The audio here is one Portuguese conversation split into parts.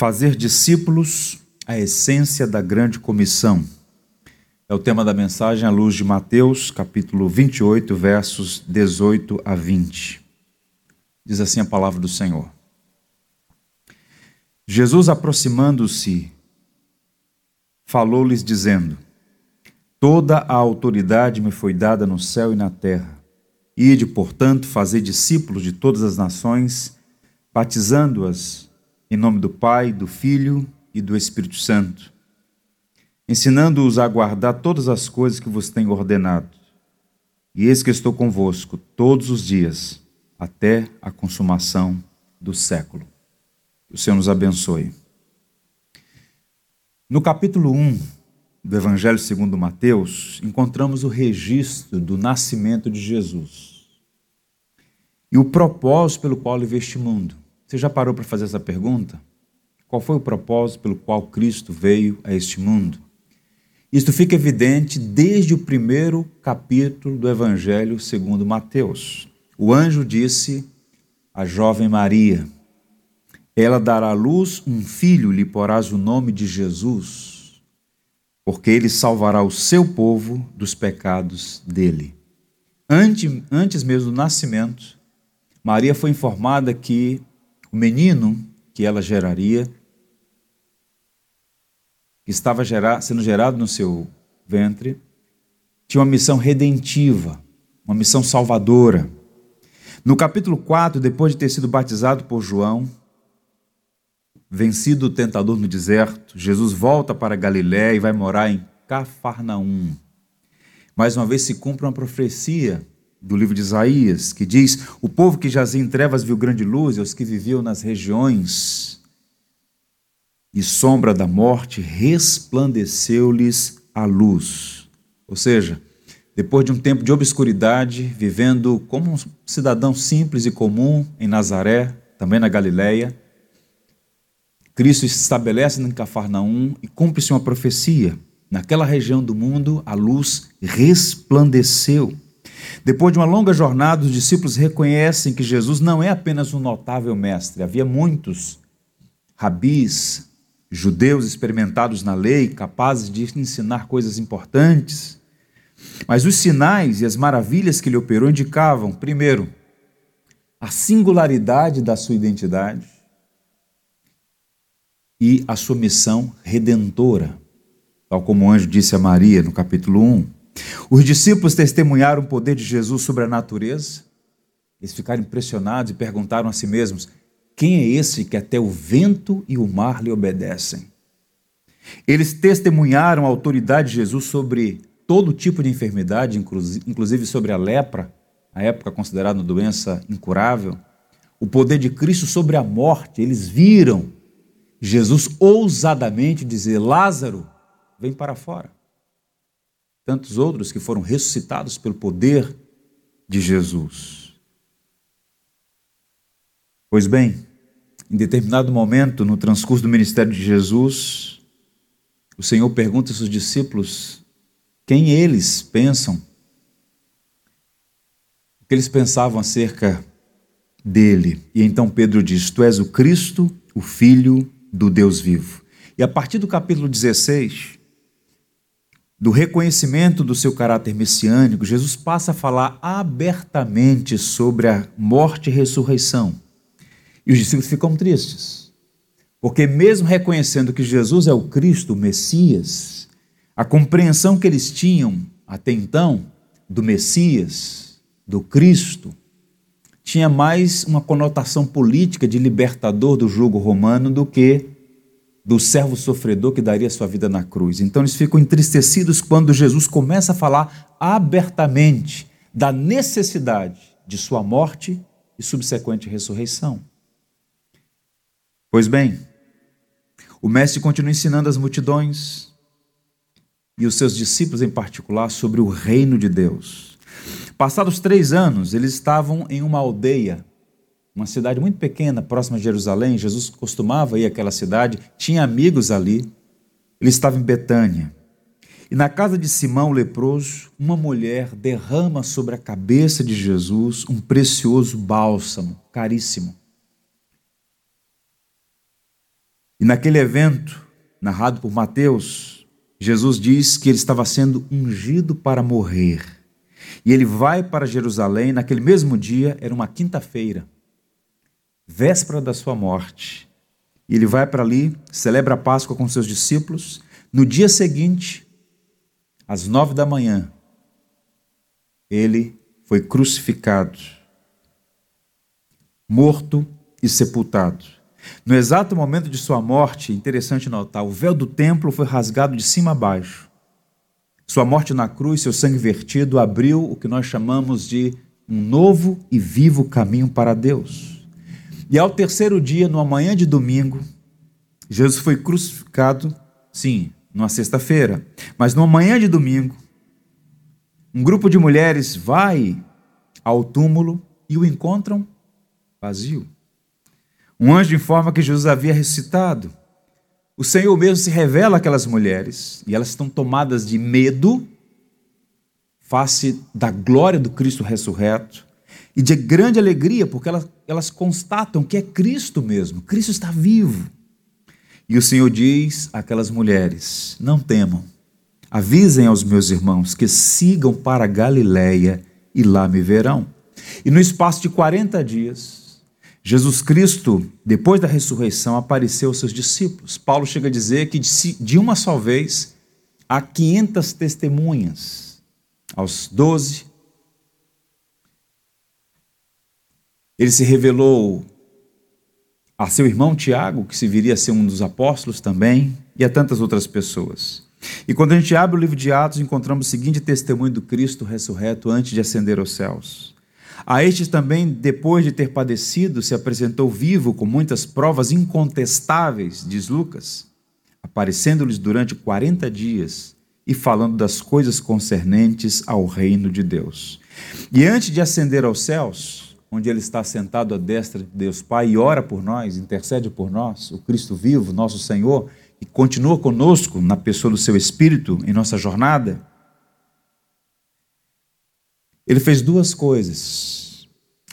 Fazer discípulos a essência da grande comissão. É o tema da mensagem à luz de Mateus, capítulo 28, versos 18 a 20. Diz assim a palavra do Senhor. Jesus, aproximando-se, falou-lhes, dizendo: Toda a autoridade me foi dada no céu e na terra. Ide, portanto, fazer discípulos de todas as nações, batizando-as em nome do Pai, do Filho e do Espírito Santo, ensinando-os a guardar todas as coisas que vos tenho ordenado. E eis que estou convosco todos os dias, até a consumação do século. O Senhor nos abençoe. No capítulo 1 do Evangelho segundo Mateus, encontramos o registro do nascimento de Jesus e o propósito pelo qual ele veio este mundo. Você já parou para fazer essa pergunta? Qual foi o propósito pelo qual Cristo veio a este mundo? Isto fica evidente desde o primeiro capítulo do Evangelho segundo Mateus. O anjo disse à jovem Maria: ela dará à luz um filho, lhe porás o nome de Jesus, porque ele salvará o seu povo dos pecados dele. Antes, antes mesmo do nascimento, Maria foi informada que o menino que ela geraria, que estava sendo gerado no seu ventre, tinha uma missão redentiva, uma missão salvadora. No capítulo 4, depois de ter sido batizado por João, Vencido o tentador no deserto, Jesus volta para Galiléia e vai morar em Cafarnaum. Mais uma vez se cumpre uma profecia do livro de Isaías, que diz: O povo que jazia em trevas viu grande luz, e os que viviam nas regiões e sombra da morte, resplandeceu-lhes a luz. Ou seja, depois de um tempo de obscuridade, vivendo como um cidadão simples e comum em Nazaré, também na Galiléia, Cristo se estabelece em Cafarnaum e cumpre-se uma profecia. Naquela região do mundo, a luz resplandeceu. Depois de uma longa jornada, os discípulos reconhecem que Jesus não é apenas um notável mestre. Havia muitos rabis, judeus experimentados na lei, capazes de ensinar coisas importantes. Mas os sinais e as maravilhas que ele operou indicavam, primeiro, a singularidade da sua identidade e a sua missão redentora, tal como o anjo disse a Maria no capítulo 1. Os discípulos testemunharam o poder de Jesus sobre a natureza. Eles ficaram impressionados e perguntaram a si mesmos: quem é esse que até o vento e o mar lhe obedecem? Eles testemunharam a autoridade de Jesus sobre todo tipo de enfermidade, inclusive sobre a lepra, a época considerada doença incurável. O poder de Cristo sobre a morte, eles viram Jesus ousadamente dizer: Lázaro, vem para fora. Tantos outros que foram ressuscitados pelo poder de Jesus. Pois bem, em determinado momento, no transcurso do ministério de Jesus, o Senhor pergunta aos seus discípulos quem eles pensam, o que eles pensavam acerca dele. E então Pedro diz: Tu és o Cristo, o Filho do Deus vivo. E a partir do capítulo 16, do reconhecimento do seu caráter messiânico, Jesus passa a falar abertamente sobre a morte e ressurreição. E os discípulos ficam tristes, porque, mesmo reconhecendo que Jesus é o Cristo, o Messias, a compreensão que eles tinham até então do Messias, do Cristo, tinha mais uma conotação política de libertador do jugo romano do que do servo sofredor que daria sua vida na cruz. Então eles ficam entristecidos quando Jesus começa a falar abertamente da necessidade de sua morte e subsequente ressurreição. Pois bem, o mestre continua ensinando as multidões e os seus discípulos em particular sobre o reino de Deus Passados três anos, eles estavam em uma aldeia, uma cidade muito pequena, próxima de Jerusalém. Jesus costumava ir àquela cidade, tinha amigos ali. Ele estava em Betânia. E na casa de Simão leproso, uma mulher derrama sobre a cabeça de Jesus um precioso bálsamo, caríssimo. E naquele evento, narrado por Mateus, Jesus diz que ele estava sendo ungido para morrer. E ele vai para Jerusalém, naquele mesmo dia, era uma quinta-feira, véspera da sua morte. E ele vai para ali, celebra a Páscoa com seus discípulos. No dia seguinte, às nove da manhã, ele foi crucificado, morto e sepultado. No exato momento de sua morte, interessante notar, o véu do templo foi rasgado de cima a baixo. Sua morte na cruz, seu sangue vertido, abriu o que nós chamamos de um novo e vivo caminho para Deus. E ao terceiro dia, numa manhã de domingo, Jesus foi crucificado, sim, numa sexta-feira, mas numa manhã de domingo, um grupo de mulheres vai ao túmulo e o encontram vazio. Um anjo informa que Jesus havia ressuscitado. O Senhor mesmo se revela àquelas mulheres e elas estão tomadas de medo face da glória do Cristo ressurreto e de grande alegria, porque elas, elas constatam que é Cristo mesmo, Cristo está vivo. E o Senhor diz àquelas mulheres: Não temam, avisem aos meus irmãos que sigam para Galiléia e lá me verão. E no espaço de 40 dias, Jesus Cristo, depois da ressurreição, apareceu aos seus discípulos. Paulo chega a dizer que de uma só vez há 500 testemunhas. Aos 12, ele se revelou a seu irmão Tiago, que se viria a ser um dos apóstolos também, e a tantas outras pessoas. E quando a gente abre o livro de Atos, encontramos o seguinte testemunho do Cristo ressurreto antes de ascender aos céus. A este também, depois de ter padecido, se apresentou vivo com muitas provas incontestáveis, diz Lucas, aparecendo-lhes durante 40 dias e falando das coisas concernentes ao reino de Deus. E antes de ascender aos céus, onde ele está sentado à destra de Deus Pai e ora por nós, intercede por nós, o Cristo vivo, nosso Senhor, e continua conosco na pessoa do seu Espírito em nossa jornada, ele fez duas coisas.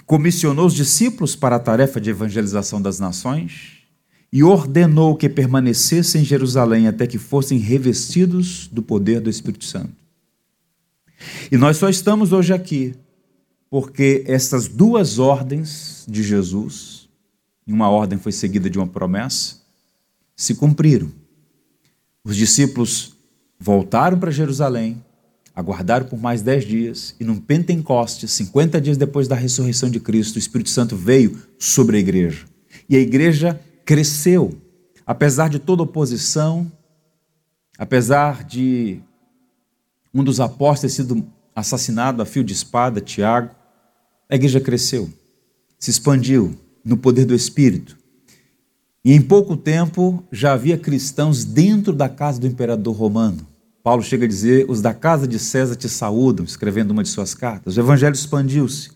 Comissionou os discípulos para a tarefa de evangelização das nações e ordenou que permanecessem em Jerusalém até que fossem revestidos do poder do Espírito Santo. E nós só estamos hoje aqui porque essas duas ordens de Jesus, uma ordem foi seguida de uma promessa, se cumpriram. Os discípulos voltaram para Jerusalém, aguardaram por mais dez dias, e num Pentecoste, 50 dias depois da ressurreição de Cristo, o Espírito Santo veio sobre a igreja. E a igreja cresceu, apesar de toda oposição, apesar de um dos apóstolos ter sido assassinado a fio de espada, Tiago, a igreja cresceu, se expandiu no poder do Espírito. E em pouco tempo já havia cristãos dentro da casa do imperador romano. Paulo chega a dizer: Os da casa de César te saúdam, escrevendo uma de suas cartas. O evangelho expandiu-se.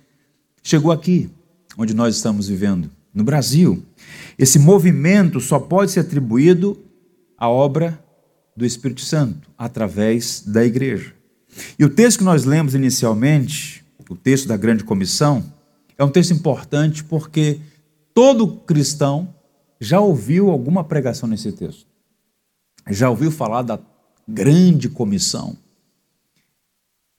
Chegou aqui, onde nós estamos vivendo, no Brasil. Esse movimento só pode ser atribuído à obra do Espírito Santo, através da igreja. E o texto que nós lemos inicialmente, o texto da grande comissão, é um texto importante porque todo cristão já ouviu alguma pregação nesse texto. Já ouviu falar da grande comissão.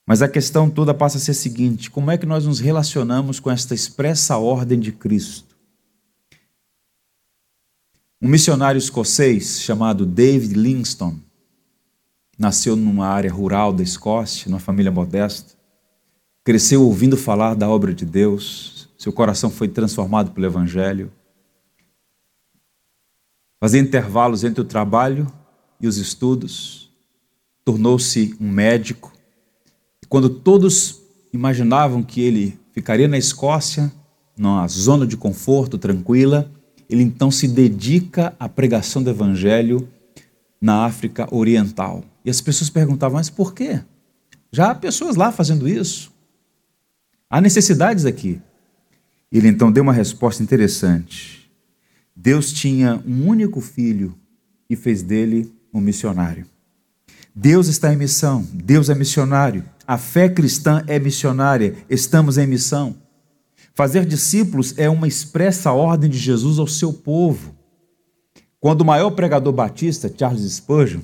Mas a questão toda passa a ser a seguinte: como é que nós nos relacionamos com esta expressa ordem de Cristo? Um missionário escocês chamado David Livingstone nasceu numa área rural da Escócia, numa família modesta, cresceu ouvindo falar da obra de Deus, seu coração foi transformado pelo Evangelho. Fazia intervalos entre o trabalho e os estudos, tornou-se um médico. E quando todos imaginavam que ele ficaria na Escócia, numa zona de conforto tranquila, ele então se dedica à pregação do evangelho na África Oriental. E as pessoas perguntavam: mas por quê? Já há pessoas lá fazendo isso. Há necessidades aqui. Ele então deu uma resposta interessante. Deus tinha um único filho e fez dele um missionário. Deus está em missão, Deus é missionário, a fé cristã é missionária, estamos em missão. Fazer discípulos é uma expressa ordem de Jesus ao seu povo. Quando o maior pregador batista, Charles Spurgeon,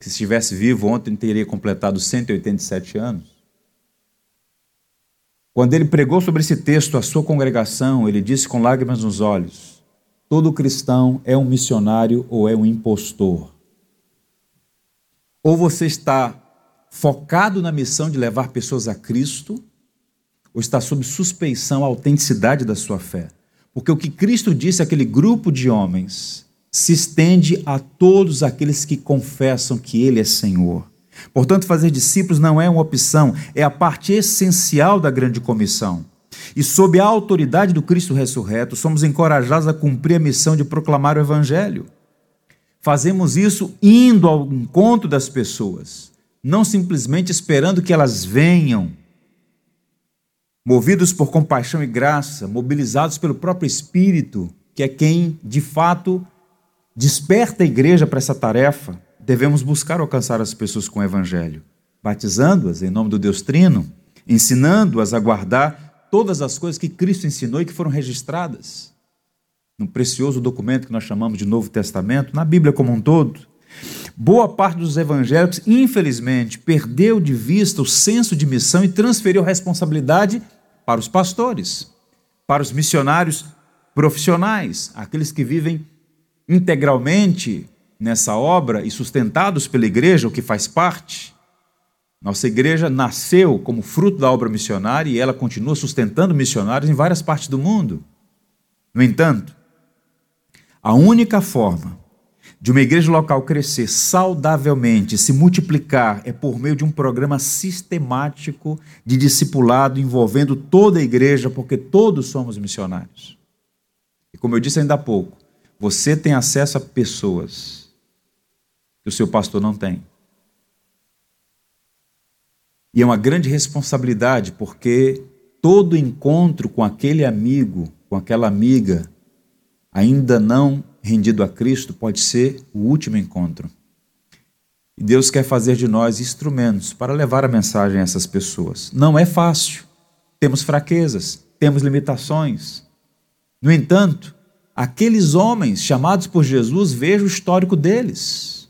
que se estivesse vivo ontem teria completado 187 anos, quando ele pregou sobre esse texto à sua congregação, ele disse com lágrimas nos olhos: todo cristão é um missionário ou é um impostor. Ou você está focado na missão de levar pessoas a Cristo, ou está sob suspeição a autenticidade da sua fé. Porque o que Cristo disse àquele grupo de homens se estende a todos aqueles que confessam que Ele é Senhor. Portanto, fazer discípulos não é uma opção, é a parte essencial da grande comissão. E sob a autoridade do Cristo ressurreto, somos encorajados a cumprir a missão de proclamar o Evangelho. Fazemos isso indo ao encontro das pessoas, não simplesmente esperando que elas venham. Movidos por compaixão e graça, mobilizados pelo próprio Espírito, que é quem, de fato, desperta a igreja para essa tarefa, devemos buscar alcançar as pessoas com o Evangelho, batizando-as em nome do Deus Trino, ensinando-as a guardar todas as coisas que Cristo ensinou e que foram registradas no precioso documento que nós chamamos de Novo Testamento, na Bíblia como um todo. Boa parte dos evangélicos, infelizmente, perdeu de vista o senso de missão e transferiu a responsabilidade para os pastores, para os missionários profissionais, aqueles que vivem integralmente nessa obra e sustentados pela igreja, o que faz parte. Nossa igreja nasceu como fruto da obra missionária e ela continua sustentando missionários em várias partes do mundo. No entanto, a única forma de uma igreja local crescer saudavelmente, se multiplicar, é por meio de um programa sistemático de discipulado envolvendo toda a igreja, porque todos somos missionários. E como eu disse ainda há pouco, você tem acesso a pessoas que o seu pastor não tem. E é uma grande responsabilidade, porque todo encontro com aquele amigo, com aquela amiga, ainda não rendido a Cristo, pode ser o último encontro. E Deus quer fazer de nós instrumentos para levar a mensagem a essas pessoas. Não é fácil. Temos fraquezas, temos limitações. No entanto, aqueles homens chamados por Jesus, veja o histórico deles.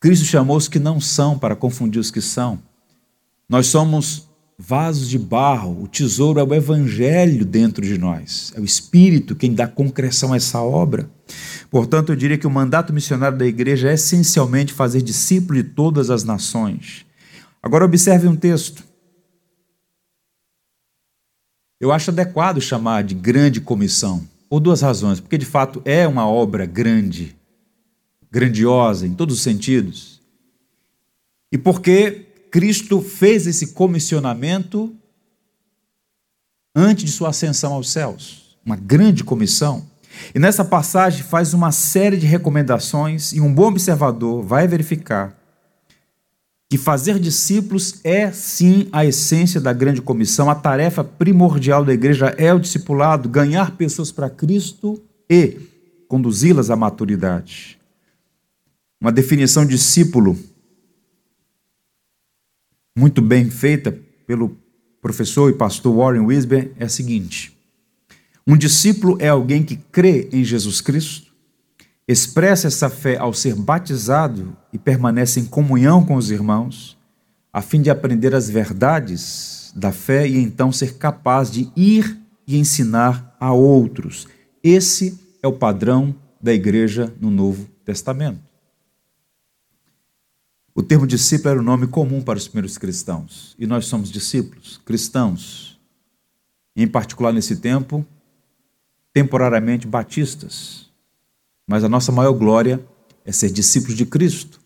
Cristo chamou os que não são para confundir os que são. Nós somos vasos de barro, o tesouro é o evangelho dentro de nós, é o Espírito quem dá concreção a essa obra. Portanto, eu diria que o mandato missionário da igreja é essencialmente fazer discípulo de todas as nações. Agora, observe um texto. Eu acho adequado chamar de grande comissão, por duas razões. Porque, de fato, é uma obra grande grandiosa em todos os sentidos. E porque Cristo fez esse comissionamento antes de sua ascensão aos céus, uma grande comissão. E nessa passagem faz uma série de recomendações e um bom observador vai verificar que fazer discípulos é sim a essência da grande comissão, a tarefa primordial da igreja é o discipulado, ganhar pessoas para Cristo e conduzi-las à maturidade. Uma definição de discípulo muito bem feita pelo professor e pastor Warren Wisber é a seguinte: um discípulo é alguém que crê em Jesus Cristo, expressa essa fé ao ser batizado e permanece em comunhão com os irmãos, a fim de aprender as verdades da fé e então ser capaz de ir e ensinar a outros. Esse é o padrão da igreja no Novo Testamento. O termo discípulo era o um nome comum para os primeiros cristãos. E nós somos discípulos, cristãos. E, em particular nesse tempo, temporariamente batistas. Mas a nossa maior glória é ser discípulos de Cristo.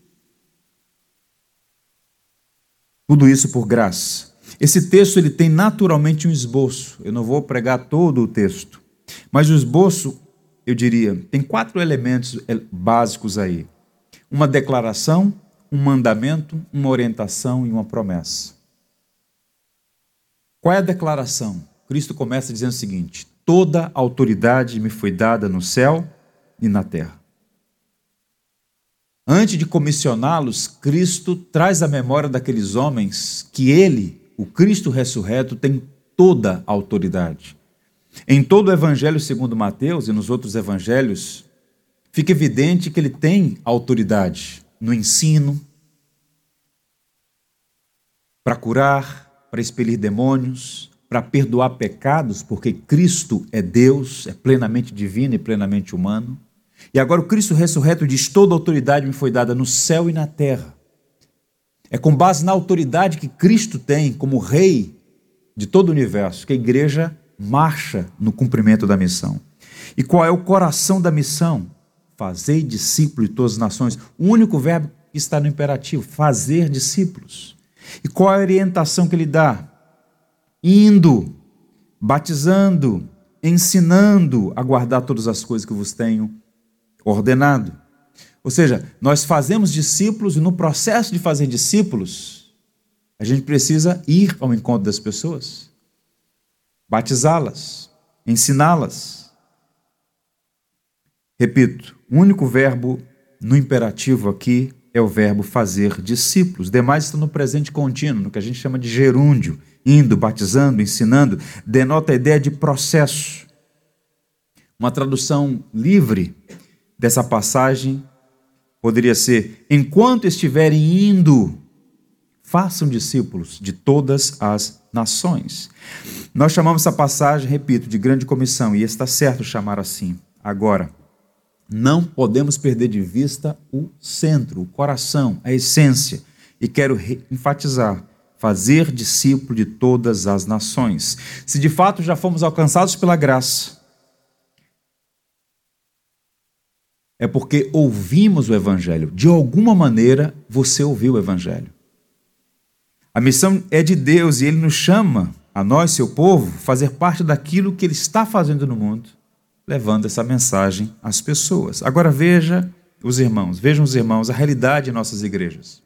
Tudo isso por graça. Esse texto ele tem naturalmente um esboço. Eu não vou pregar todo o texto, mas o esboço, eu diria, tem quatro elementos básicos aí: uma declaração, um mandamento, uma orientação e uma promessa. Qual é a declaração? Cristo começa dizendo o seguinte: Toda autoridade me foi dada no céu e na terra. Antes de comissioná-los, Cristo traz à memória daqueles homens que ele, o Cristo ressurreto, tem toda a autoridade. Em todo o evangelho segundo Mateus e nos outros evangelhos, fica evidente que ele tem autoridade no ensino, para curar, para expelir demônios, para perdoar pecados, porque Cristo é Deus, é plenamente divino e plenamente humano. E agora o Cristo ressurreto diz: toda autoridade me foi dada no céu e na terra. É com base na autoridade que Cristo tem como Rei de todo o universo que a igreja marcha no cumprimento da missão. E qual é o coração da missão? Fazei discípulos de todas as nações. O único verbo que está no imperativo: fazer discípulos. E qual a orientação que ele dá? Indo, batizando, ensinando a guardar todas as coisas que vos tenho ordenado. Ou seja, nós fazemos discípulos e no processo de fazer discípulos, a gente precisa ir ao encontro das pessoas, batizá-las, ensiná-las. Repito, o único verbo no imperativo aqui é o verbo fazer discípulos. Demais estão no presente contínuo, no que a gente chama de gerúndio, indo, batizando, ensinando, denota a ideia de processo. Uma tradução livre dessa passagem poderia ser: enquanto estiverem indo, façam discípulos de todas as nações. Nós chamamos essa passagem, repito, de grande comissão, e está certo chamar assim. Agora, não podemos perder de vista o centro, o coração, a essência. E quero enfatizar: fazer discípulo de todas as nações. Se de fato já fomos alcançados pela graça, é porque ouvimos o Evangelho. De alguma maneira você ouviu o Evangelho. A missão é de Deus e Ele nos chama, a nós, seu povo, fazer parte daquilo que Ele está fazendo no mundo levando essa mensagem às pessoas. Agora veja os irmãos, vejam os irmãos, a realidade em nossas igrejas.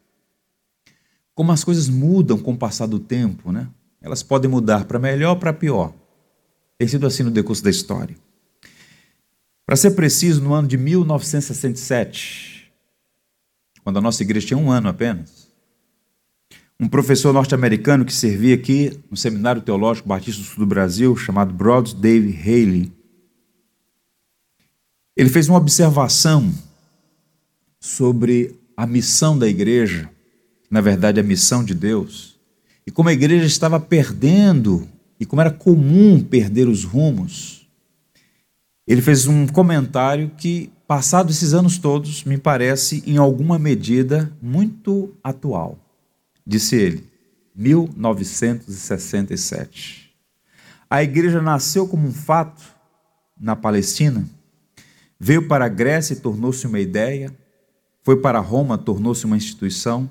Como as coisas mudam com o passar do tempo, né? Elas podem mudar para melhor ou para pior. Tem sido assim no decurso da história. Para ser preciso, no ano de 1967, quando a nossa igreja tinha um ano apenas, um professor norte-americano que servia aqui no Seminário Teológico Batista do Sul do Brasil, chamado Broad Dave Haley, ele fez uma observação sobre a missão da igreja, na verdade, a missão de Deus, e como a igreja estava perdendo, e como era comum perder os rumos. Ele fez um comentário que, passados esses anos todos, me parece, em alguma medida, muito atual. Disse ele, 1967. A igreja nasceu como um fato na Palestina Veio para a Grécia e tornou-se uma ideia, foi para Roma, tornou-se uma instituição,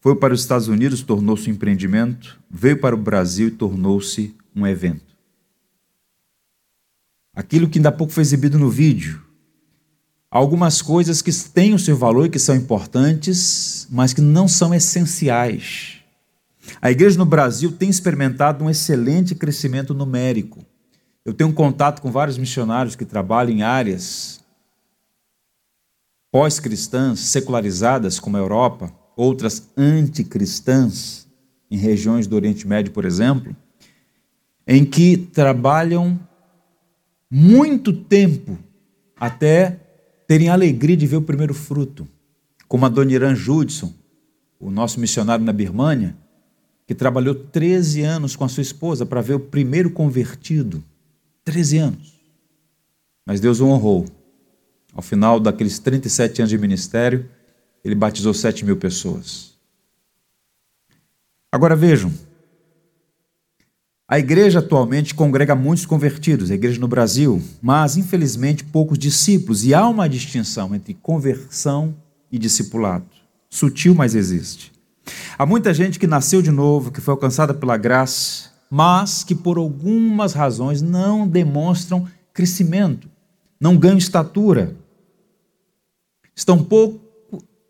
foi para os Estados Unidos, tornou-se um empreendimento, veio para o Brasil e tornou-se um evento. Aquilo que ainda há pouco foi exibido no vídeo, algumas coisas que têm o seu valor e que são importantes, mas que não são essenciais. A igreja no Brasil tem experimentado um excelente crescimento numérico. Eu tenho contato com vários missionários que trabalham em áreas pós-cristãs, secularizadas, como a Europa, outras anticristãs, em regiões do Oriente Médio, por exemplo, em que trabalham muito tempo até terem alegria de ver o primeiro fruto, como a dona Irã Judson, o nosso missionário na Birmânia, que trabalhou 13 anos com a sua esposa para ver o primeiro convertido. 13 anos. Mas Deus o honrou. Ao final daqueles 37 anos de ministério, ele batizou 7 mil pessoas. Agora vejam, a igreja atualmente congrega muitos convertidos, a igreja no Brasil, mas infelizmente poucos discípulos, e há uma distinção entre conversão e discipulado. Sutil, mas existe. Há muita gente que nasceu de novo, que foi alcançada pela graça, mas que por algumas razões não demonstram crescimento, não ganham estatura, estão pouco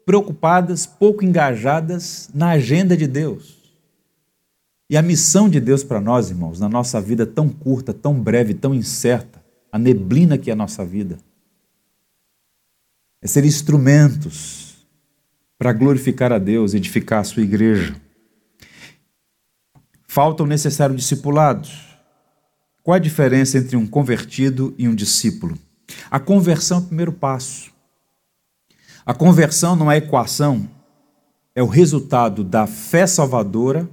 preocupadas, pouco engajadas na agenda de Deus. E a missão de Deus para nós, irmãos, na nossa vida tão curta, tão breve, tão incerta, a neblina que é a nossa vida, é ser instrumentos para glorificar a Deus, edificar a sua igreja. Falta o necessário discipulado. Qual a diferença entre um convertido e um discípulo? A conversão é o primeiro passo. A conversão não é equação, é o resultado da fé salvadora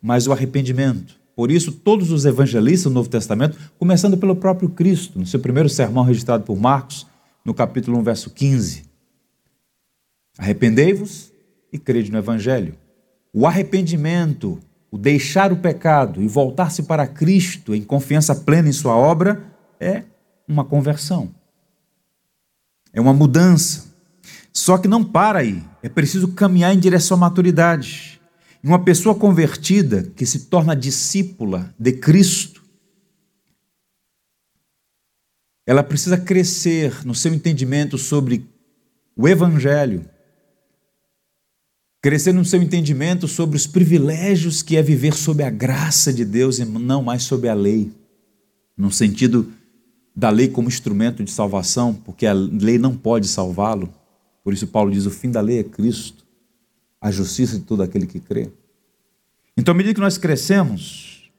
mais o arrependimento. Por isso, todos os evangelistas do Novo Testamento, começando pelo próprio Cristo, no seu primeiro sermão registrado por Marcos, no capítulo 1, verso 15. Arrependei-vos e crede no Evangelho. O arrependimento, o deixar o pecado e voltar-se para Cristo em confiança plena em Sua obra, é uma conversão. É uma mudança. Só que não para aí. É preciso caminhar em direção à maturidade. Uma pessoa convertida que se torna discípula de Cristo, ela precisa crescer no seu entendimento sobre o Evangelho, crescer no seu entendimento sobre os privilégios que é viver sob a graça de Deus e não mais sob a lei, no sentido da lei como instrumento de salvação, porque a lei não pode salvá-lo. Por isso, Paulo diz: o fim da lei é Cristo, a justiça de todo aquele que crê. Então, à medida que nós crescemos,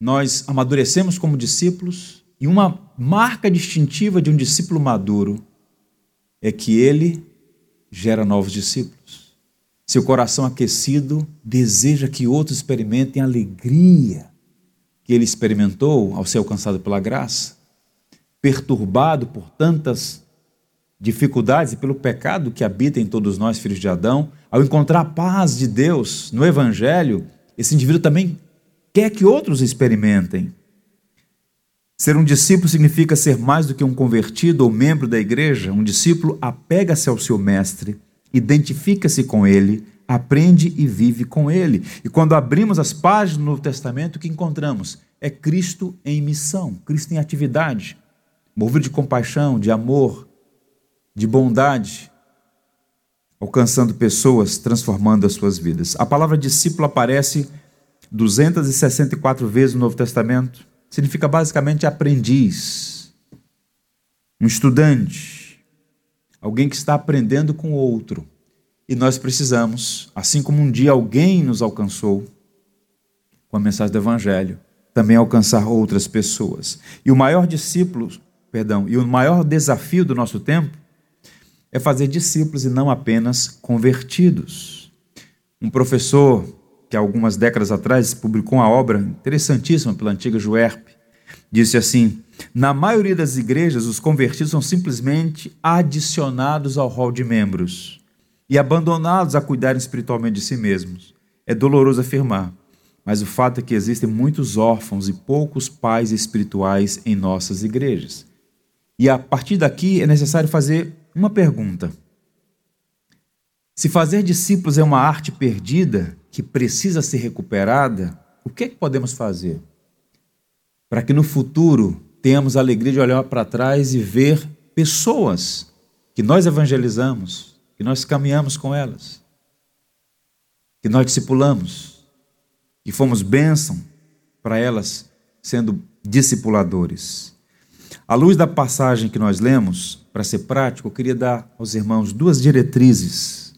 nós amadurecemos como discípulos, e uma marca distintiva de um discípulo maduro é que ele gera novos discípulos. Seu coração aquecido deseja que outros experimentem a alegria que ele experimentou ao ser alcançado pela graça. Perturbado por tantas dificuldades e pelo pecado que habita em todos nós, filhos de Adão, ao encontrar a paz de Deus no Evangelho, esse indivíduo também quer que outros experimentem. Ser um discípulo significa ser mais do que um convertido ou membro da igreja. Um discípulo apega-se ao seu mestre, identifica-se com ele, aprende e vive com ele. E quando abrimos as páginas do Novo Testamento, o que encontramos? É Cristo em missão, Cristo em atividade, movido de compaixão, de amor, de bondade, alcançando pessoas, transformando as suas vidas. A palavra discípulo aparece 264 vezes no Novo Testamento. Significa basicamente aprendiz, um estudante, alguém que está aprendendo com o outro. E nós precisamos, assim como um dia alguém nos alcançou com a mensagem do Evangelho, também alcançar outras pessoas. E o maior discípulo, perdão, e o maior desafio do nosso tempo é fazer discípulos e não apenas convertidos. Um professor que algumas décadas atrás publicou uma obra interessantíssima pela antiga Juerp, disse assim: na maioria das igrejas, os convertidos são simplesmente adicionados ao rol de membros e abandonados a cuidarem espiritualmente de si mesmos. É doloroso afirmar, mas o fato é que existem muitos órfãos e poucos pais espirituais em nossas igrejas. E a partir daqui é necessário fazer uma pergunta. Se fazer discípulos é uma arte perdida que precisa ser recuperada, o que, é que podemos fazer? Para que no futuro tenhamos a alegria de olhar para trás e ver pessoas que nós evangelizamos, que nós caminhamos com elas, que nós discipulamos, que fomos bênção para elas sendo discipuladores. À luz da passagem que nós lemos, para ser prático, eu queria dar aos irmãos duas diretrizes.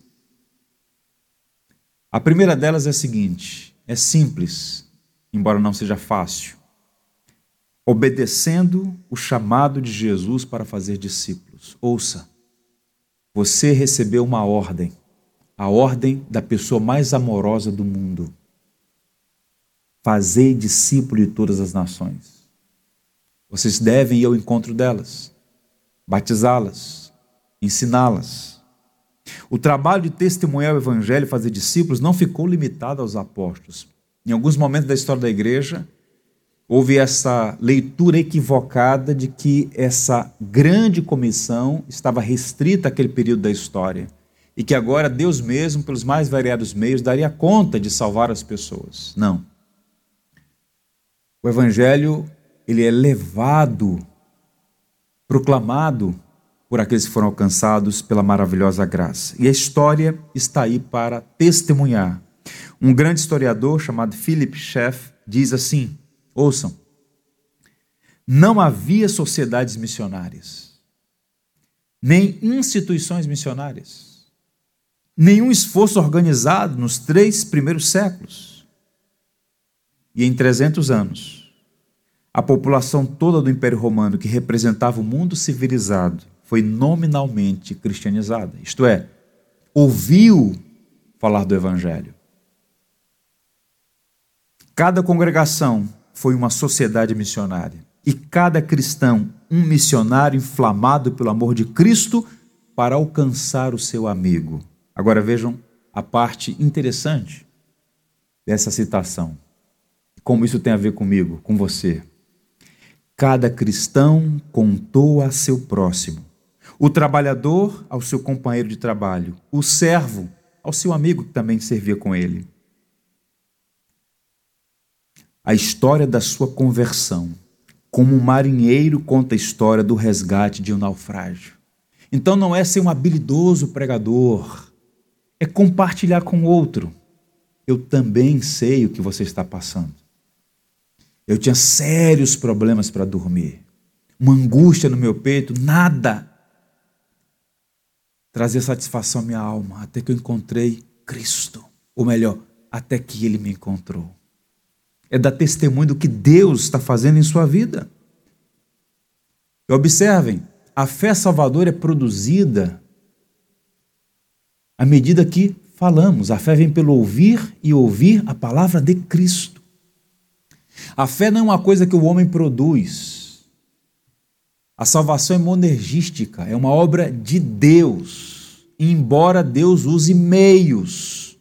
A primeira delas é a seguinte: é simples, embora não seja fácil. Obedecendo o chamado de Jesus para fazer discípulos. Ouça, você recebeu uma ordem, a ordem da pessoa mais amorosa do mundo. Fazei discípulo de todas as nações. Vocês devem ir ao encontro delas batizá-las, ensiná-las. O trabalho de testemunhar o evangelho e fazer discípulos não ficou limitado aos apóstolos. Em alguns momentos da história da igreja, houve essa leitura equivocada de que essa grande comissão estava restrita àquele período da história e que agora Deus mesmo, pelos mais variados meios, daria conta de salvar as pessoas. Não. O evangelho ele é levado proclamado por aqueles que foram alcançados pela maravilhosa graça. E a história está aí para testemunhar. Um grande historiador chamado Philip Schaff diz assim: ouçam, não havia sociedades missionárias, nem instituições missionárias, nenhum esforço organizado nos três primeiros séculos. E em 300 anos, A população toda do Império Romano, que representava o mundo civilizado, foi nominalmente cristianizada. Isto é, ouviu falar do Evangelho. Cada congregação foi uma sociedade missionária. E cada cristão, um missionário inflamado pelo amor de Cristo para alcançar o seu amigo. Agora vejam a parte interessante dessa citação. Como isso tem a ver comigo, com você. Cada cristão contou a seu próximo. O trabalhador ao seu companheiro de trabalho. O servo ao seu amigo que também servia com ele. A história da sua conversão, como um marinheiro conta a história do resgate de um naufrágio. Então não é ser um habilidoso pregador, é compartilhar com o outro. Eu também sei o que você está passando. Eu tinha sérios problemas para dormir, uma angústia no meu peito, nada trazia satisfação à minha alma, até que eu encontrei Cristo. Ou melhor, até que Ele me encontrou. É dar testemunho do que Deus está fazendo em sua vida. E observem, a fé salvadora é produzida à medida que falamos. A fé vem pelo ouvir e ouvir a palavra de Cristo. A fé não é uma coisa que o homem produz. A salvação é monergística, é uma obra de Deus. Embora Deus use meios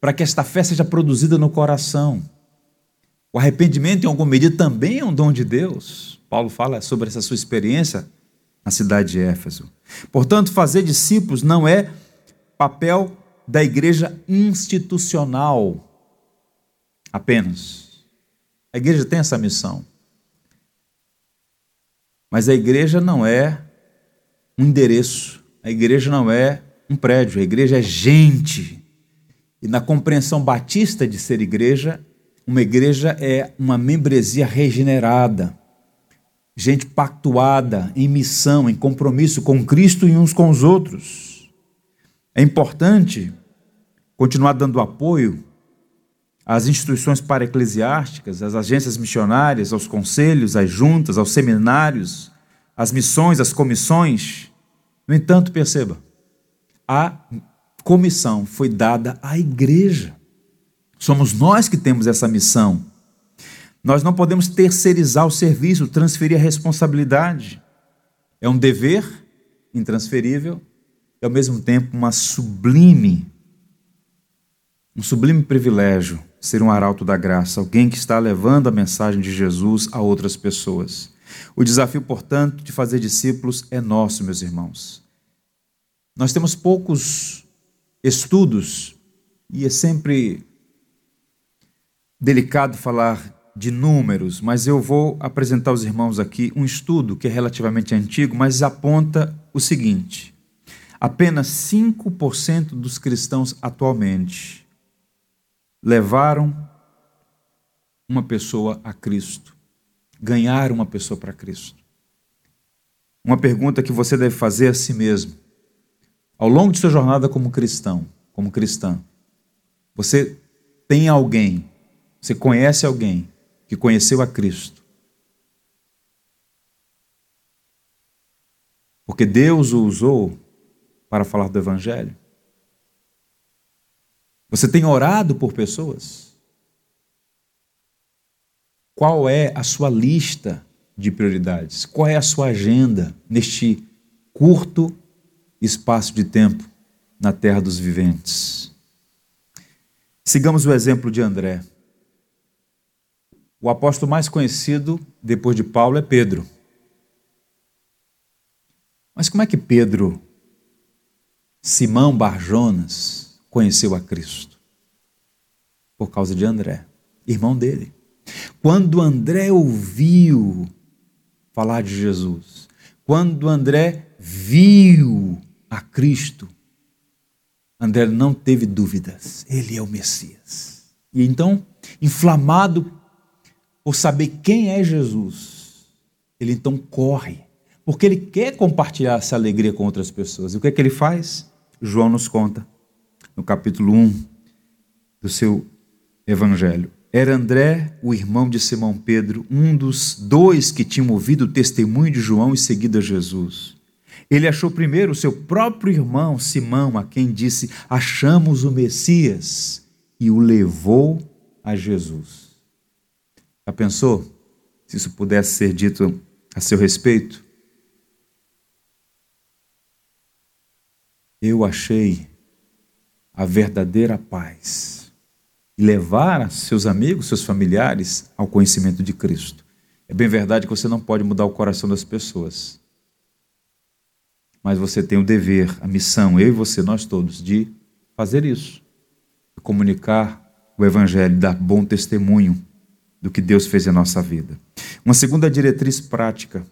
para que esta fé seja produzida no coração. O arrependimento, em alguma medida, também é um dom de Deus. Paulo fala sobre essa sua experiência na cidade de Éfeso. Portanto, fazer discípulos não é papel da igreja institucional apenas. A igreja tem essa missão. Mas a igreja não é um endereço, a igreja não é um prédio, a igreja é gente. E na compreensão batista de ser igreja, uma igreja é uma membresia regenerada, gente pactuada em missão, em compromisso com Cristo e uns com os outros. É importante continuar dando apoio às instituições para-eclesiásticas, às agências missionárias, aos conselhos, às juntas, aos seminários, às missões, às comissões. No entanto, perceba, a comissão foi dada à igreja. Somos nós que temos essa missão. Nós não podemos terceirizar o serviço, transferir a responsabilidade. É um dever intransferível e, ao mesmo tempo, uma sublime um sublime privilégio ser um arauto da graça, alguém que está levando a mensagem de Jesus a outras pessoas. O desafio, portanto, de fazer discípulos é nosso, meus irmãos. Nós temos poucos estudos e é sempre delicado falar de números, mas eu vou apresentar aos irmãos aqui um estudo que é relativamente antigo, mas aponta o seguinte: apenas 5% dos cristãos atualmente levaram uma pessoa a Cristo, ganharam uma pessoa para Cristo. Uma pergunta que você deve fazer a si mesmo. Ao longo de sua jornada como cristão, como cristã, você tem alguém, você conhece alguém que conheceu a Cristo. Porque Deus o usou para falar do Evangelho. Você tem orado por pessoas? Qual é a sua lista de prioridades? Qual é a sua agenda neste curto espaço de tempo na terra dos viventes? Sigamos o exemplo de André. O apóstolo mais conhecido depois de Paulo é Pedro. Mas como é que Pedro, Simão Barjonas, conheceu a Cristo? Por causa de André, irmão dele. Quando André ouviu falar de Jesus, quando André viu a Cristo, André não teve dúvidas, ele é o Messias. E então, inflamado por saber quem é Jesus, ele então corre, porque ele quer compartilhar essa alegria com outras pessoas. E o que é que ele faz? João nos conta no capítulo 1 do seu evangelho. era André, o irmão de Simão Pedro, um dos dois que tinham ouvido o testemunho de João e seguido a Jesus. Ele achou primeiro o seu próprio irmão Simão, a quem disse: Achamos o Messias, e o levou a Jesus. Já pensou se isso pudesse ser dito a seu respeito? Eu achei a verdadeira paz e levar seus amigos, seus familiares ao conhecimento de Cristo. É bem verdade que você não pode mudar o coração das pessoas, mas você tem o dever, a missão, eu e você, nós todos, de fazer isso, de comunicar o Evangelho, dar bom testemunho do que Deus fez em nossa vida. Uma segunda diretriz prática,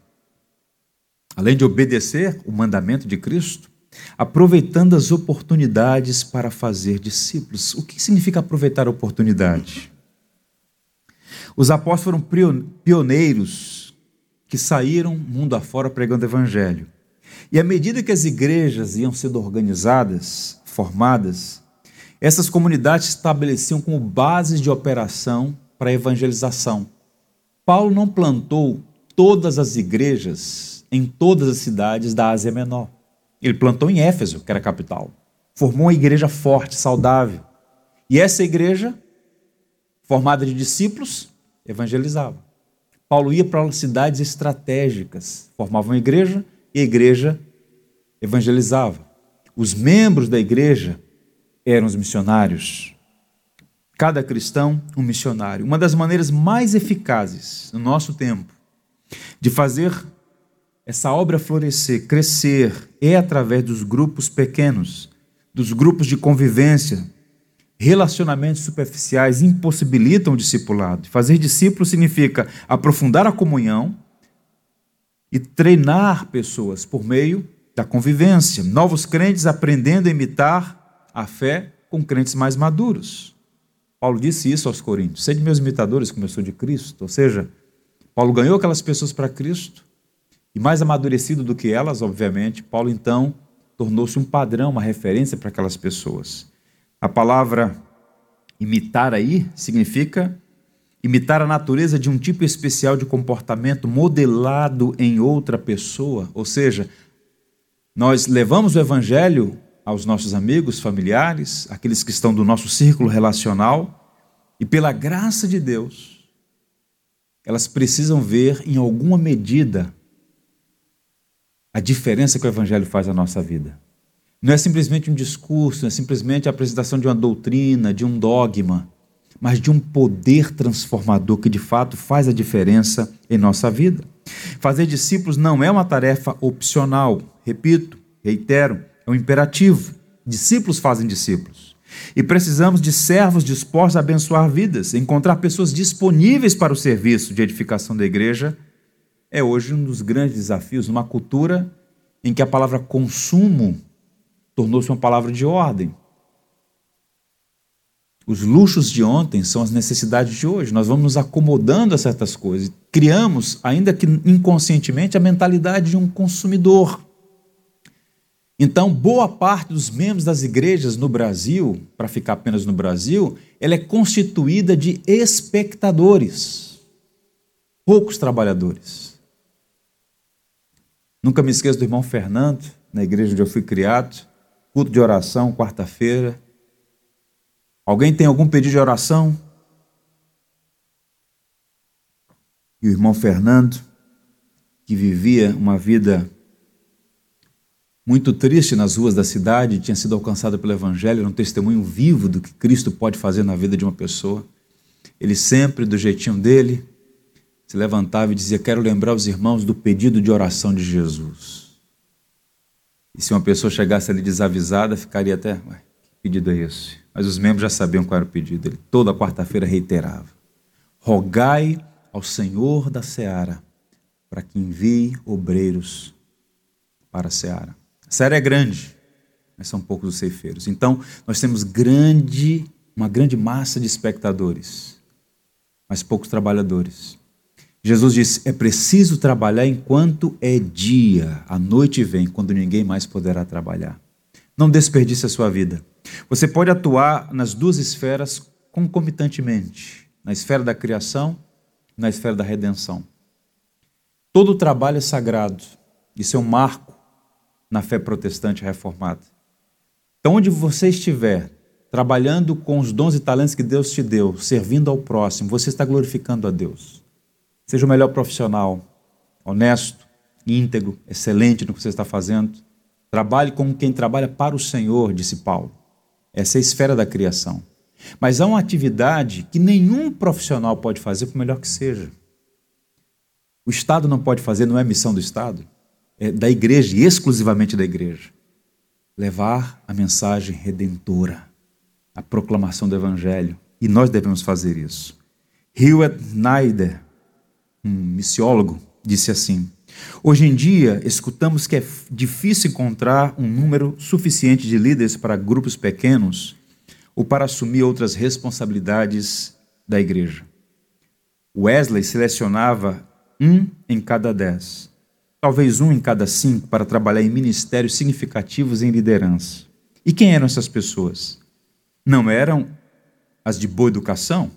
além de obedecer o mandamento de Cristo, aproveitando as oportunidades para fazer discípulos. O que significa aproveitar a oportunidade? Os apóstolos foram pioneiros que saíram mundo afora pregando o evangelho. E à medida que as igrejas iam sendo organizadas, formadas, essas comunidades estabeleciam como bases de operação para a evangelização. Paulo não plantou todas as igrejas em todas as cidades da Ásia Menor. Ele plantou em Éfeso, que era a capital. Formou uma igreja forte, saudável. E essa igreja, formada de discípulos, evangelizava. Paulo ia para cidades estratégicas, formava uma igreja e a igreja evangelizava. Os membros da igreja eram os missionários. Cada cristão, um missionário. Uma das maneiras mais eficazes no nosso tempo de fazer essa obra florescer, crescer, é através dos grupos pequenos, dos grupos de convivência. Relacionamentos superficiais impossibilitam o discipulado. Fazer discípulo significa aprofundar a comunhão e treinar pessoas por meio da convivência. Novos crentes aprendendo a imitar a fé com crentes mais maduros. Paulo disse isso aos Coríntios: sede meus imitadores, como eu sou de Cristo. Ou seja, Paulo ganhou aquelas pessoas para Cristo e mais amadurecido do que elas, obviamente, Paulo então tornou-se um padrão, uma referência para aquelas pessoas. A palavra imitar aí significa imitar a natureza de um tipo especial de comportamento modelado em outra pessoa, ou seja, nós levamos o evangelho aos nossos amigos, familiares, aqueles que estão do nosso círculo relacional, e pela graça de Deus, elas precisam ver em alguma medida a diferença que o Evangelho faz na nossa vida. Não é simplesmente um discurso, não é simplesmente a apresentação de uma doutrina, de um dogma, mas de um poder transformador que de fato faz a diferença em nossa vida. Fazer discípulos não é uma tarefa opcional, repito, reitero, é um imperativo. Discípulos fazem discípulos. E precisamos de servos dispostos a abençoar vidas, encontrar pessoas disponíveis para o serviço de edificação da igreja é hoje um dos grandes desafios numa cultura em que a palavra consumo tornou-se uma palavra de ordem. Os luxos de ontem são as necessidades de hoje. Nós vamos nos acomodando a certas coisas. Criamos, ainda que inconscientemente, a mentalidade de um consumidor. Então, boa parte dos membros das igrejas no Brasil, para ficar apenas no Brasil, ela é constituída de espectadores, poucos trabalhadores. Nunca me esqueço do irmão Fernando, na igreja onde eu fui criado, culto de oração, quarta-feira. Alguém tem algum pedido de oração? E o irmão Fernando, que vivia uma vida muito triste nas ruas da cidade, tinha sido alcançado pelo Evangelho, era um testemunho vivo do que Cristo pode fazer na vida de uma pessoa. Ele sempre, do jeitinho dele, se levantava e dizia: Quero lembrar os irmãos do pedido de oração de Jesus. E se uma pessoa chegasse ali desavisada, ficaria até: Ué, que pedido é esse? Mas os membros já sabiam qual era o pedido. Ele toda quarta-feira reiterava: Rogai ao Senhor da seara para que envie obreiros para a seara. A seara é grande, mas são poucos os ceifeiros. Então, nós temos grande, uma grande massa de espectadores, mas poucos trabalhadores. Jesus disse: é preciso trabalhar enquanto é dia, a noite vem, quando ninguém mais poderá trabalhar. Não desperdice a sua vida. Você pode atuar nas duas esferas concomitantemente. na esfera da criação, na esfera da redenção. Todo trabalho é sagrado. Isso é um marco na fé protestante reformada. Então, onde você estiver, trabalhando com os dons e talentos que Deus te deu, servindo ao próximo, você está glorificando a Deus. Seja o melhor profissional, honesto, íntegro, excelente no que você está fazendo. Trabalhe como quem trabalha para o Senhor, disse Paulo. Essa é a esfera da criação. Mas há uma atividade que nenhum profissional pode fazer, por melhor que seja. O Estado não pode fazer, não é missão do Estado, é da igreja e exclusivamente da igreja. Levar a mensagem redentora, a proclamação do Evangelho. E nós devemos fazer isso. Hewitt Snyder, um missiólogo, disse assim: Hoje em dia, escutamos que é difícil encontrar um número suficiente de líderes para grupos pequenos ou para assumir outras responsabilidades da igreja. Wesley selecionava um em cada dez, talvez um em cada cinco, para trabalhar em ministérios significativos em liderança. E quem eram essas pessoas? Não eram as de boa educação?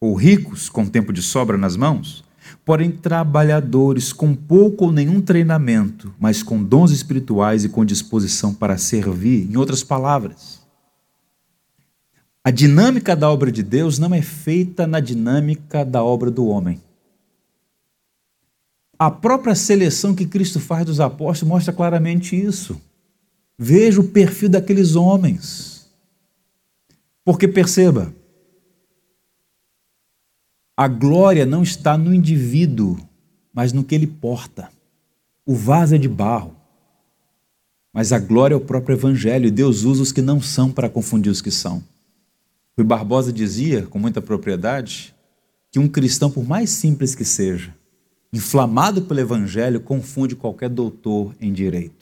Ou ricos com tempo de sobra nas mãos? porém trabalhadores com pouco ou nenhum treinamento, mas com dons espirituais e com disposição para servir. Em outras palavras, a dinâmica da obra de Deus não é feita na dinâmica da obra do homem. A própria seleção que Cristo faz dos apóstolos mostra claramente isso. Veja o perfil daqueles homens. Porque perceba, a glória não está no indivíduo, mas no que ele porta. O vaso é de barro, mas a glória é o próprio evangelho, e Deus usa os que não são para confundir os que são. Rui Barbosa dizia, com muita propriedade, que um cristão, por mais simples que seja, inflamado pelo evangelho, confunde qualquer doutor em direito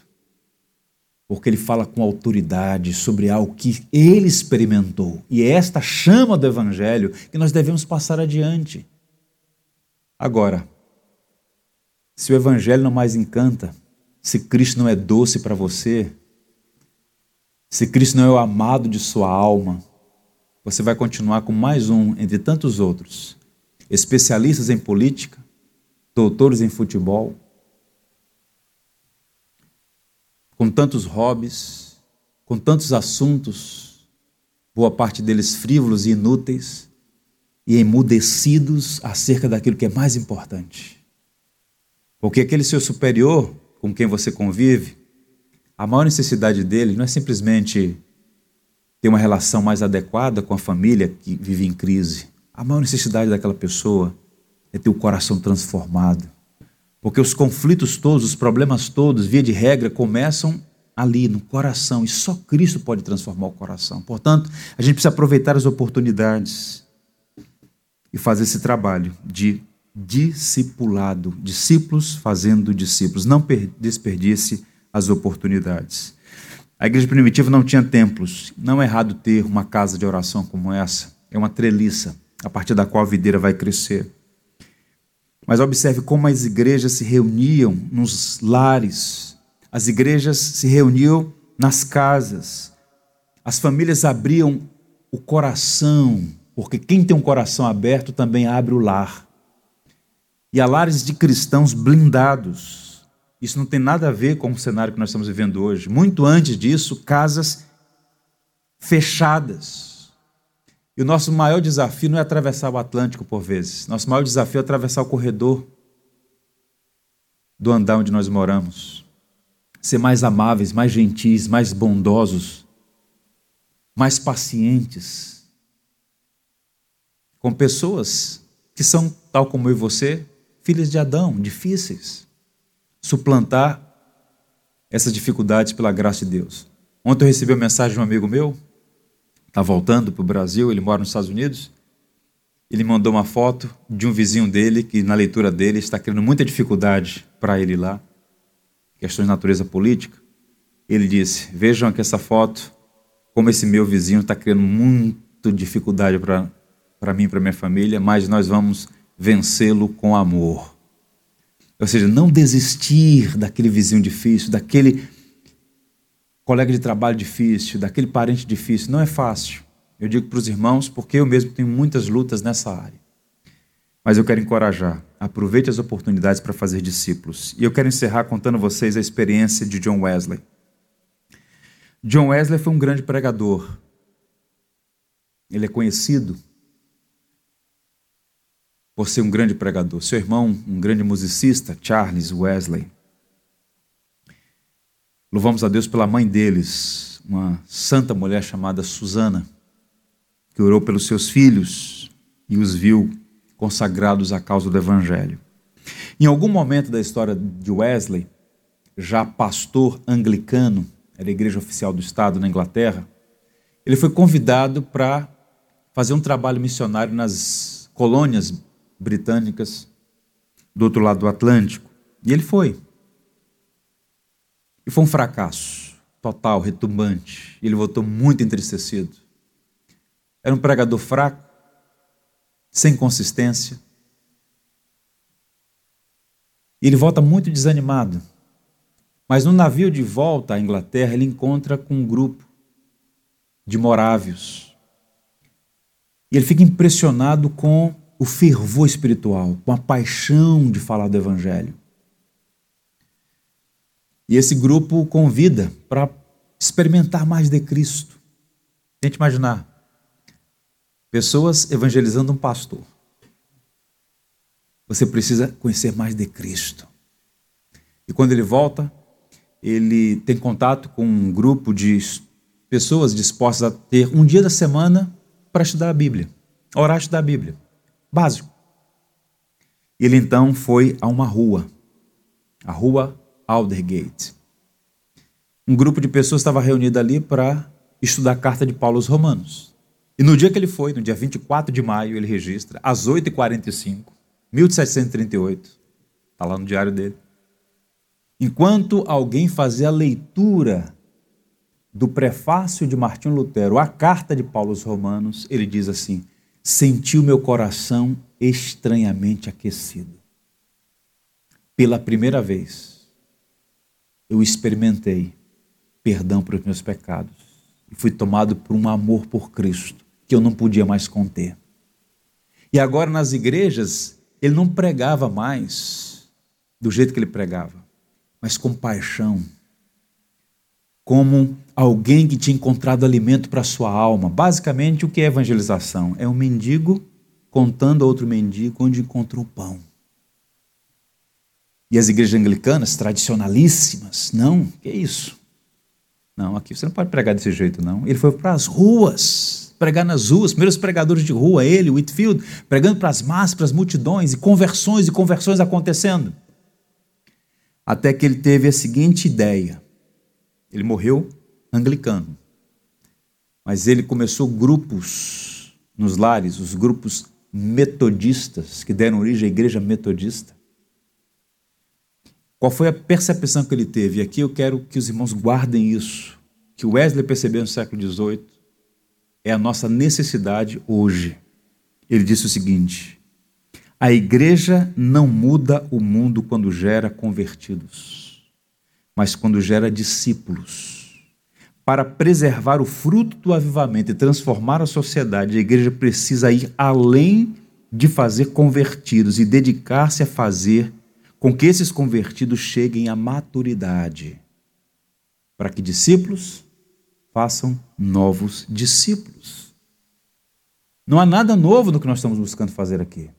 porque ele fala com autoridade sobre algo que ele experimentou. E é esta chama do Evangelho que nós devemos passar adiante. Agora, se o Evangelho não mais encanta, se Cristo não é doce para você, se Cristo não é o amado de sua alma, você vai continuar com mais um entre tantos outros, especialistas em política, doutores em futebol, com tantos hobbies, com tantos assuntos, boa parte deles frívolos e inúteis, e emudecidos acerca daquilo que é mais importante. Porque aquele seu superior com quem você convive, a maior necessidade dele não é simplesmente ter uma relação mais adequada com a família que vive em crise. A maior necessidade daquela pessoa é ter o coração transformado porque os conflitos todos, os problemas todos, via de regra, começam ali no coração e só Cristo pode transformar o coração. Portanto, a gente precisa aproveitar as oportunidades e fazer esse trabalho de discipulado, discípulos fazendo discípulos. Não desperdice as oportunidades. A igreja primitiva não tinha templos. Não é errado ter uma casa de oração como essa. É uma treliça a partir da qual a videira vai crescer. Mas observe como as igrejas se reuniam nos lares, as igrejas se reuniam nas casas, as famílias abriam o coração, porque quem tem um coração aberto também abre o lar. E há lares de cristãos blindados. Isso não tem nada a ver com o cenário que nós estamos vivendo hoje. Muito antes disso, casas fechadas e o nosso maior desafio não é atravessar o Atlântico por vezes. Nosso maior desafio é atravessar o corredor do andar onde nós moramos. Ser mais amáveis, mais gentis, mais bondosos, mais pacientes com pessoas que são, tal como eu e você, filhas de Adão, difíceis. Suplantar essas dificuldades pela graça de Deus. Ontem eu recebi uma mensagem de um amigo meu, está voltando para o Brasil, ele mora nos Estados Unidos. Ele mandou uma foto de um vizinho dele que, na leitura dele, está criando muita dificuldade para ele lá, questões de natureza política. Ele disse: Vejam aqui essa foto, como esse meu vizinho está criando muita dificuldade para mim e para minha família, mas nós vamos vencê-lo com amor. Ou seja, não desistir daquele vizinho difícil, daquele colega de trabalho difícil, daquele parente difícil, não é fácil. Eu digo para os irmãos porque eu mesmo tenho muitas lutas nessa área. Mas eu quero encorajar. Aproveite as oportunidades para fazer discípulos. E eu quero encerrar contando a vocês a experiência de John Wesley. John Wesley foi um grande pregador. Ele é conhecido por ser um grande pregador. Seu irmão, um grande musicista, Charles Wesley. Louvamos a Deus pela mãe deles, uma santa mulher chamada Susana, que orou pelos seus filhos e os viu consagrados à causa do Evangelho. Em algum momento da história de Wesley, já pastor anglicano, era a igreja oficial do Estado na Inglaterra, ele foi convidado para fazer um trabalho missionário nas colônias britânicas do outro lado do Atlântico. E ele foi. E foi um fracasso total, retumbante. Ele voltou muito entristecido. Era um pregador fraco, sem consistência. E ele volta muito desanimado. Mas no navio de volta à Inglaterra, ele encontra com um grupo de morávios. E ele fica impressionado com o fervor espiritual, com a paixão de falar do Evangelho. E esse grupo convida para experimentar mais de Cristo. Tente imaginar. Pessoas evangelizando um pastor. Você precisa conhecer mais de Cristo. E quando ele volta, ele tem contato com um grupo de pessoas dispostas a ter um dia da semana para estudar a Bíblia, orar e estudar a Bíblia. Básico. Ele então foi a uma rua, a rua Aldergate. Um grupo de pessoas estava reunido ali para estudar a carta de Paulo aos Romanos. E no dia que ele foi, no dia 24 de maio, ele registra, às 8h45, 1738, está lá no diário dele. Enquanto alguém fazia a leitura do prefácio de Martinho Lutero à carta de Paulo aos Romanos, ele diz assim: Senti o meu coração estranhamente aquecido. Pela primeira vez, eu experimentei perdão para os meus pecados e fui tomado por um amor por Cristo que eu não podia mais conter. E agora nas igrejas, ele não pregava mais do jeito que ele pregava, mas com paixão, como alguém que tinha encontrado alimento para sua alma. Basicamente, o que é evangelização? É um mendigo contando a outro mendigo onde encontrou pão. E as igrejas anglicanas, tradicionalíssimas, não, que é isso? Não, aqui você não pode pregar desse jeito, não. Ele foi para as ruas, pregar nas ruas, primeiros pregadores de rua, ele, Whitfield, pregando para as massas, para as multidões, e conversões e conversões acontecendo. Até que ele teve a seguinte ideia. Ele morreu anglicano. Mas ele começou grupos nos lares, os grupos metodistas, que deram origem à igreja metodista. Qual foi a percepção que ele teve? E aqui eu quero que os irmãos guardem isso. Que Wesley percebeu no século XVIII é a nossa necessidade hoje. Ele disse o seguinte: a igreja não muda o mundo quando gera convertidos, mas quando gera discípulos. Para preservar o fruto do avivamento e transformar a sociedade, a igreja precisa ir além de fazer convertidos e dedicar-se a fazer com que esses convertidos cheguem à maturidade, para que discípulos façam novos discípulos. Não há nada novo no que nós estamos buscando fazer aqui.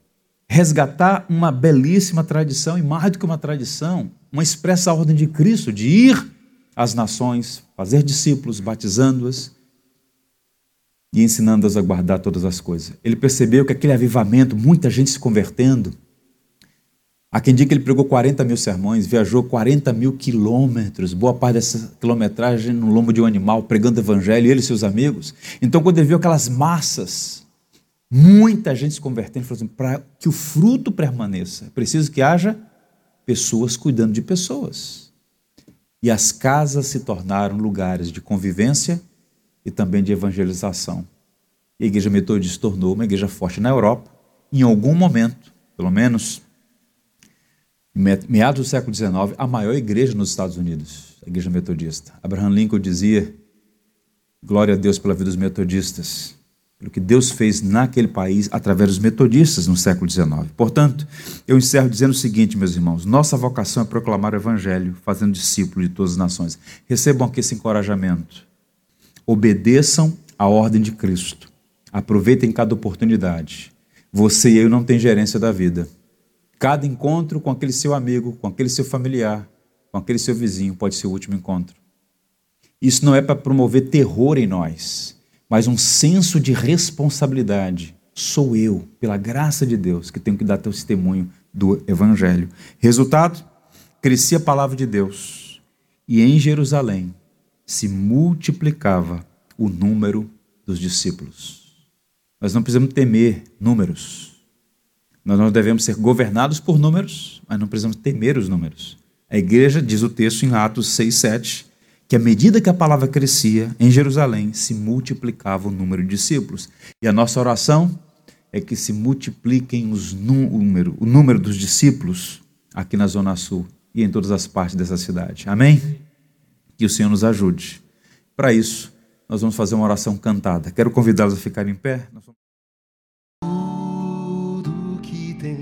Resgatar uma belíssima tradição, e mais do que uma tradição, uma expressa ordem de Cristo de ir às nações, fazer discípulos, batizando-as e ensinando-as a guardar todas as coisas. Ele percebeu que aquele avivamento, muita gente se convertendo, Há quem diga que ele pregou 40 mil sermões, viajou 40 mil quilômetros, boa parte dessa quilometragem no lombo de um animal, pregando evangelho, ele e seus amigos. Então, quando ele viu aquelas massas, muita gente se convertendo, ele falou assim: para que o fruto permaneça, é preciso que haja pessoas cuidando de pessoas. E as casas se tornaram lugares de convivência e também de evangelização. E a igreja metodista tornou uma igreja forte na Europa, em algum momento, pelo menos meados do século XIX, a maior igreja nos Estados Unidos, a igreja metodista. Abraham Lincoln dizia, glória a Deus pela vida dos metodistas. pelo que Deus fez naquele país através dos metodistas no século XIX. Portanto, eu encerro dizendo o seguinte, meus irmãos: nossa vocação é proclamar o Evangelho, fazendo discípulos de todas as nações. Recebam aqui esse encorajamento. Obedeçam à ordem de Cristo. Aproveitem cada oportunidade. Você e eu não tem gerência da vida. Cada encontro com aquele seu amigo, com aquele seu familiar, com aquele seu vizinho pode ser o último encontro. Isso não é para promover terror em nós mas um senso de responsabilidade. Sou eu, pela graça de Deus, que tenho que dar testemunho do Evangelho. Resultado: crescia a palavra de Deus, e em Jerusalém se multiplicava o número dos discípulos. Nós não precisamos temer números. Nós não devemos ser governados por números, mas não precisamos temer os números. A igreja, diz o texto em Atos 6, 7, que à medida que a palavra crescia em Jerusalém, se multiplicava o número de discípulos. E a nossa oração é que se multipliquem os número, o número dos discípulos aqui na Zona Sul e em todas as partes dessa cidade. Amém? Que o Senhor nos ajude. Para isso, nós vamos fazer uma oração cantada. Quero convidá-los a ficar em pé.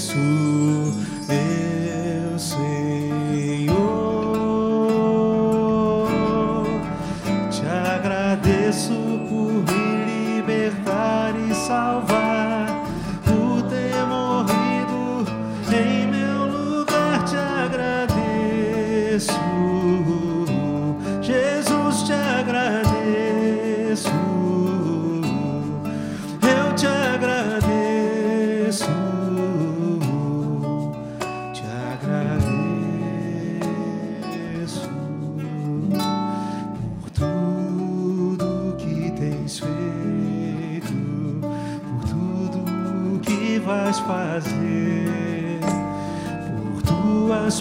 Agradeço, meu Senhor. Te agradeço por me libertar e salvar,